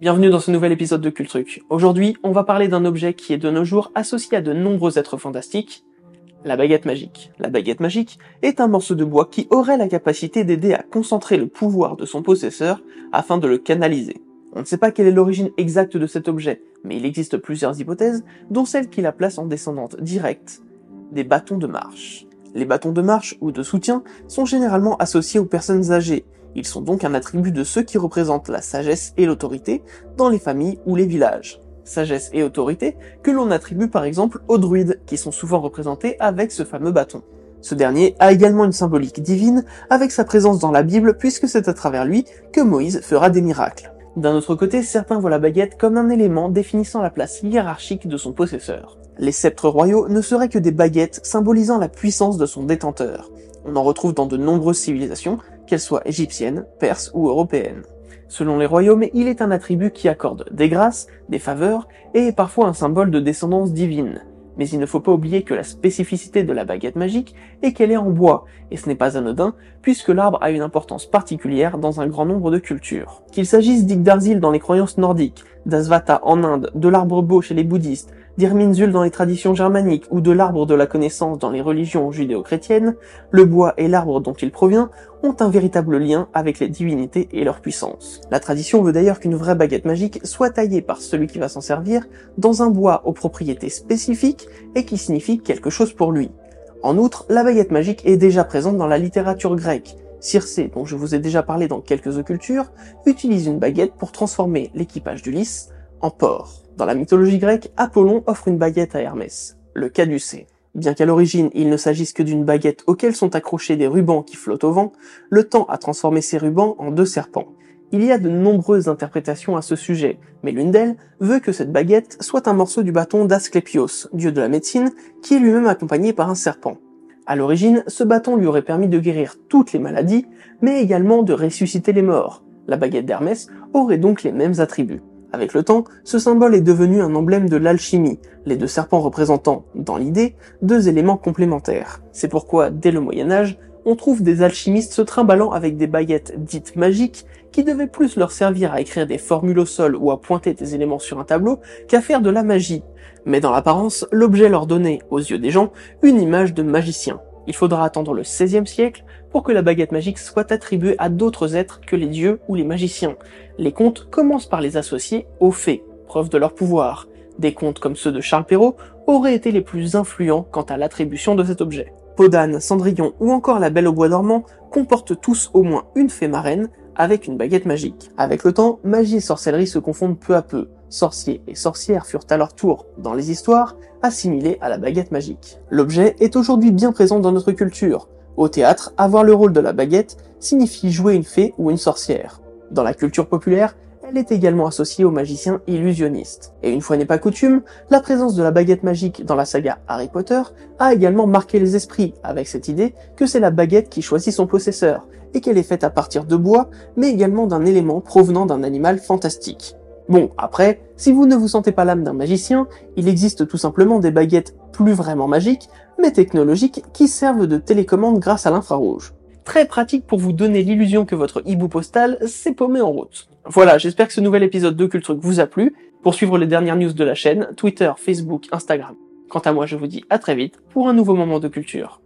Bienvenue dans ce nouvel épisode de Cultruc. Aujourd'hui, on va parler d'un objet qui est de nos jours associé à de nombreux êtres fantastiques, la baguette magique. La baguette magique est un morceau de bois qui aurait la capacité d'aider à concentrer le pouvoir de son possesseur afin de le canaliser. On ne sait pas quelle est l'origine exacte de cet objet, mais il existe plusieurs hypothèses, dont celle qui la place en descendante directe des bâtons de marche. Les bâtons de marche ou de soutien sont généralement associés aux personnes âgées. Ils sont donc un attribut de ceux qui représentent la sagesse et l'autorité dans les familles ou les villages. Sagesse et autorité que l'on attribue par exemple aux druides, qui sont souvent représentés avec ce fameux bâton. Ce dernier a également une symbolique divine avec sa présence dans la Bible puisque c'est à travers lui que Moïse fera des miracles. D'un autre côté, certains voient la baguette comme un élément définissant la place hiérarchique de son possesseur. Les sceptres royaux ne seraient que des baguettes symbolisant la puissance de son détenteur. On en retrouve dans de nombreuses civilisations, qu'elles soient égyptiennes, perses ou européennes. Selon les royaumes, il est un attribut qui accorde des grâces, des faveurs et est parfois un symbole de descendance divine. Mais il ne faut pas oublier que la spécificité de la baguette magique est qu'elle est en bois, et ce n'est pas anodin, puisque l'arbre a une importance particulière dans un grand nombre de cultures. Qu'il s'agisse d'Yggdrasil dans les croyances nordiques, d'Asvata en Inde, de l'arbre beau chez les bouddhistes, d'Irminsul dans les traditions germaniques ou de l'arbre de la connaissance dans les religions judéo-chrétiennes, le bois et l'arbre dont il provient ont un véritable lien avec les divinités et leur puissance. La tradition veut d'ailleurs qu'une vraie baguette magique soit taillée par celui qui va s'en servir dans un bois aux propriétés spécifiques et qui signifie quelque chose pour lui. En outre, la baguette magique est déjà présente dans la littérature grecque. Circé, dont je vous ai déjà parlé dans quelques occultures, utilise une baguette pour transformer l'équipage d'Ulysse en porc. Dans la mythologie grecque, Apollon offre une baguette à Hermès, le caducée. Bien qu'à l'origine il ne s'agisse que d'une baguette auquel sont accrochés des rubans qui flottent au vent, le temps a transformé ces rubans en deux serpents. Il y a de nombreuses interprétations à ce sujet, mais l'une d'elles veut que cette baguette soit un morceau du bâton d'Asclépios, dieu de la médecine, qui est lui-même accompagné par un serpent. À l'origine, ce bâton lui aurait permis de guérir toutes les maladies, mais également de ressusciter les morts. La baguette d'Hermès aurait donc les mêmes attributs. Avec le temps, ce symbole est devenu un emblème de l'alchimie, les deux serpents représentant, dans l'idée, deux éléments complémentaires. C'est pourquoi, dès le Moyen Âge, on trouve des alchimistes se trimballant avec des baguettes dites magiques qui devaient plus leur servir à écrire des formules au sol ou à pointer des éléments sur un tableau qu'à faire de la magie. Mais dans l'apparence, l'objet leur donnait, aux yeux des gens, une image de magicien. Il faudra attendre le XVIe siècle pour que la baguette magique soit attribuée à d'autres êtres que les dieux ou les magiciens. Les contes commencent par les associer aux fées, preuve de leur pouvoir. Des contes comme ceux de Charles Perrault auraient été les plus influents quant à l'attribution de cet objet. Podane, Cendrillon ou encore la Belle au bois dormant comportent tous au moins une fée marraine avec une baguette magique. Avec le temps, magie et sorcellerie se confondent peu à peu. Sorciers et sorcières furent à leur tour, dans les histoires, assimilés à la baguette magique. L'objet est aujourd'hui bien présent dans notre culture. Au théâtre, avoir le rôle de la baguette signifie jouer une fée ou une sorcière. Dans la culture populaire, elle est également associée aux magiciens illusionnistes. Et une fois n'est pas coutume, la présence de la baguette magique dans la saga Harry Potter a également marqué les esprits avec cette idée que c'est la baguette qui choisit son possesseur, et qu'elle est faite à partir de bois, mais également d'un élément provenant d'un animal fantastique. Bon, après, si vous ne vous sentez pas l'âme d'un magicien, il existe tout simplement des baguettes plus vraiment magiques, mais technologiques, qui servent de télécommande grâce à l'infrarouge. Très pratique pour vous donner l'illusion que votre hibou postal s'est paumé en route. Voilà, j'espère que ce nouvel épisode de Culture vous a plu. Pour suivre les dernières news de la chaîne, Twitter, Facebook, Instagram. Quant à moi, je vous dis à très vite pour un nouveau moment de culture.